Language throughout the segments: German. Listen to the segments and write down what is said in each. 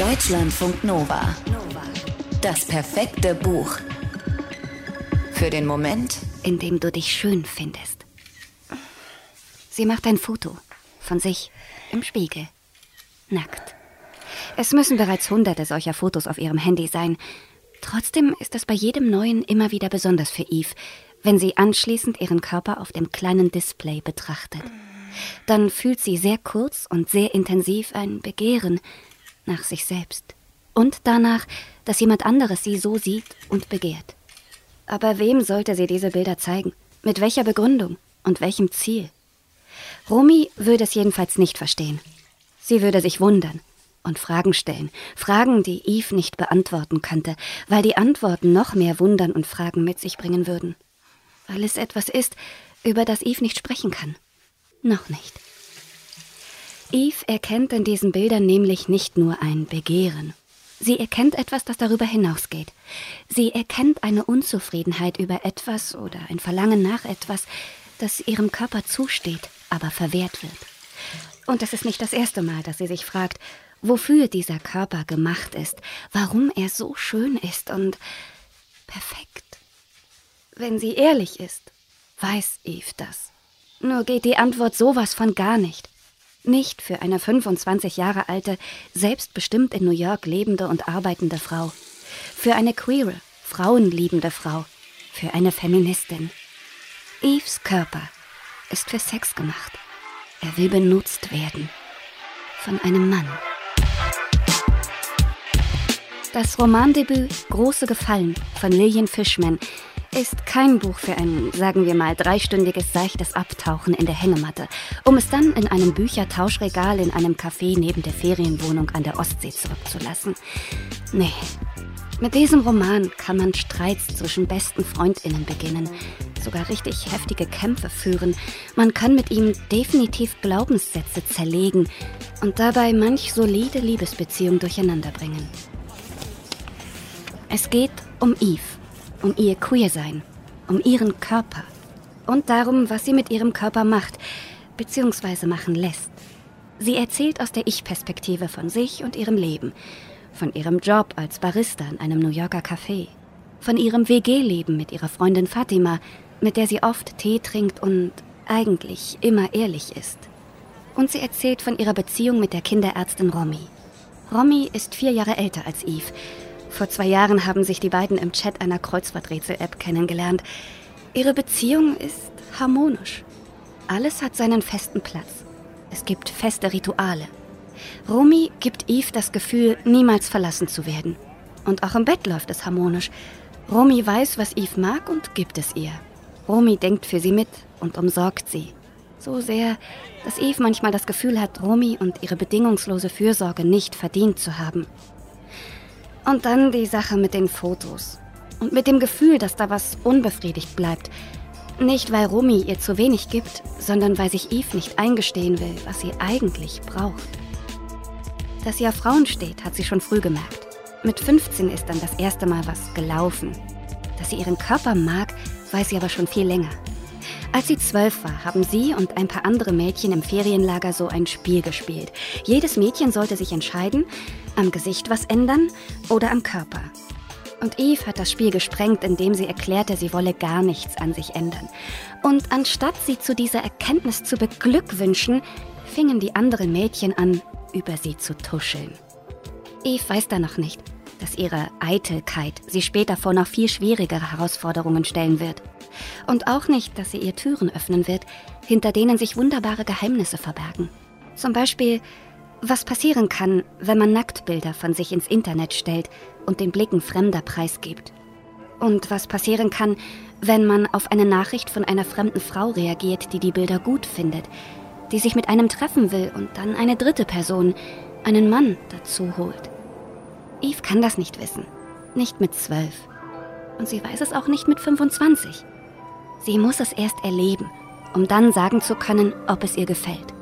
Deutschlandfunk Nova. Das perfekte Buch. Für den Moment, in dem du dich schön findest. Sie macht ein Foto von sich im Spiegel. Nackt. Es müssen bereits hunderte solcher Fotos auf ihrem Handy sein. Trotzdem ist es bei jedem neuen immer wieder besonders für Eve, wenn sie anschließend ihren Körper auf dem kleinen Display betrachtet. Dann fühlt sie sehr kurz und sehr intensiv ein Begehren nach sich selbst und danach, dass jemand anderes sie so sieht und begehrt. Aber wem sollte sie diese Bilder zeigen? Mit welcher Begründung und welchem Ziel? Romy würde es jedenfalls nicht verstehen. Sie würde sich wundern und Fragen stellen, Fragen, die Eve nicht beantworten könnte, weil die Antworten noch mehr Wundern und Fragen mit sich bringen würden. Weil es etwas ist, über das Eve nicht sprechen kann. Noch nicht. Eve erkennt in diesen Bildern nämlich nicht nur ein Begehren. Sie erkennt etwas, das darüber hinausgeht. Sie erkennt eine Unzufriedenheit über etwas oder ein Verlangen nach etwas, das ihrem Körper zusteht, aber verwehrt wird. Und es ist nicht das erste Mal, dass sie sich fragt, wofür dieser Körper gemacht ist, warum er so schön ist und perfekt. Wenn sie ehrlich ist, weiß Eve das. Nur geht die Antwort sowas von gar nicht. Nicht für eine 25 Jahre alte, selbstbestimmt in New York lebende und arbeitende Frau. Für eine queere, frauenliebende Frau. Für eine Feministin. Eves Körper ist für Sex gemacht. Er will benutzt werden. Von einem Mann. Das Romandebüt Große Gefallen von Lillian Fishman ist kein Buch für ein, sagen wir mal, dreistündiges seichtes Abtauchen in der Hängematte, um es dann in einem Büchertauschregal in einem Café neben der Ferienwohnung an der Ostsee zurückzulassen. Nee. Mit diesem Roman kann man Streits zwischen besten Freundinnen beginnen, sogar richtig heftige Kämpfe führen. Man kann mit ihm definitiv Glaubenssätze zerlegen und dabei manch solide Liebesbeziehung durcheinanderbringen. Es geht um Eve um ihr Queersein, um ihren Körper und darum, was sie mit ihrem Körper macht bzw. machen lässt. Sie erzählt aus der Ich-Perspektive von sich und ihrem Leben, von ihrem Job als Barista in einem New Yorker Café, von ihrem WG-Leben mit ihrer Freundin Fatima, mit der sie oft Tee trinkt und eigentlich immer ehrlich ist. Und sie erzählt von ihrer Beziehung mit der Kinderärztin Romy. Romy ist vier Jahre älter als Eve vor zwei Jahren haben sich die beiden im Chat einer Kreuzworträtsel-App kennengelernt. Ihre Beziehung ist harmonisch. Alles hat seinen festen Platz. Es gibt feste Rituale. Romy gibt Eve das Gefühl, niemals verlassen zu werden. Und auch im Bett läuft es harmonisch. Romy weiß, was Eve mag und gibt es ihr. Romy denkt für sie mit und umsorgt sie. So sehr, dass Eve manchmal das Gefühl hat, Romy und ihre bedingungslose Fürsorge nicht verdient zu haben. Und dann die Sache mit den Fotos. Und mit dem Gefühl, dass da was unbefriedigt bleibt. Nicht, weil Rumi ihr zu wenig gibt, sondern weil sich Eve nicht eingestehen will, was sie eigentlich braucht. Dass sie auf Frauen steht, hat sie schon früh gemerkt. Mit 15 ist dann das erste Mal was gelaufen. Dass sie ihren Körper mag, weiß sie aber schon viel länger. Als sie zwölf war, haben sie und ein paar andere Mädchen im Ferienlager so ein Spiel gespielt. Jedes Mädchen sollte sich entscheiden, am Gesicht was ändern oder am Körper. Und Eve hat das Spiel gesprengt, indem sie erklärte, sie wolle gar nichts an sich ändern. Und anstatt sie zu dieser Erkenntnis zu beglückwünschen, fingen die anderen Mädchen an, über sie zu tuscheln. Eve weiß da noch nicht, dass ihre Eitelkeit sie später vor noch viel schwierigere Herausforderungen stellen wird. Und auch nicht, dass sie ihr Türen öffnen wird, hinter denen sich wunderbare Geheimnisse verbergen. Zum Beispiel, was passieren kann, wenn man Nacktbilder von sich ins Internet stellt und den Blicken Fremder preisgibt. Und was passieren kann, wenn man auf eine Nachricht von einer fremden Frau reagiert, die die Bilder gut findet, die sich mit einem treffen will und dann eine dritte Person, einen Mann, dazu holt. Eve kann das nicht wissen. Nicht mit zwölf. Und sie weiß es auch nicht mit 25. Sie muss es erst erleben, um dann sagen zu können, ob es ihr gefällt.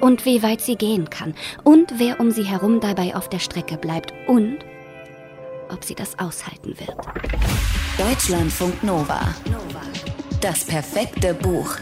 Und wie weit sie gehen kann. Und wer um sie herum dabei auf der Strecke bleibt. Und ob sie das aushalten wird. Deutschlandfunk Nova. Das perfekte Buch.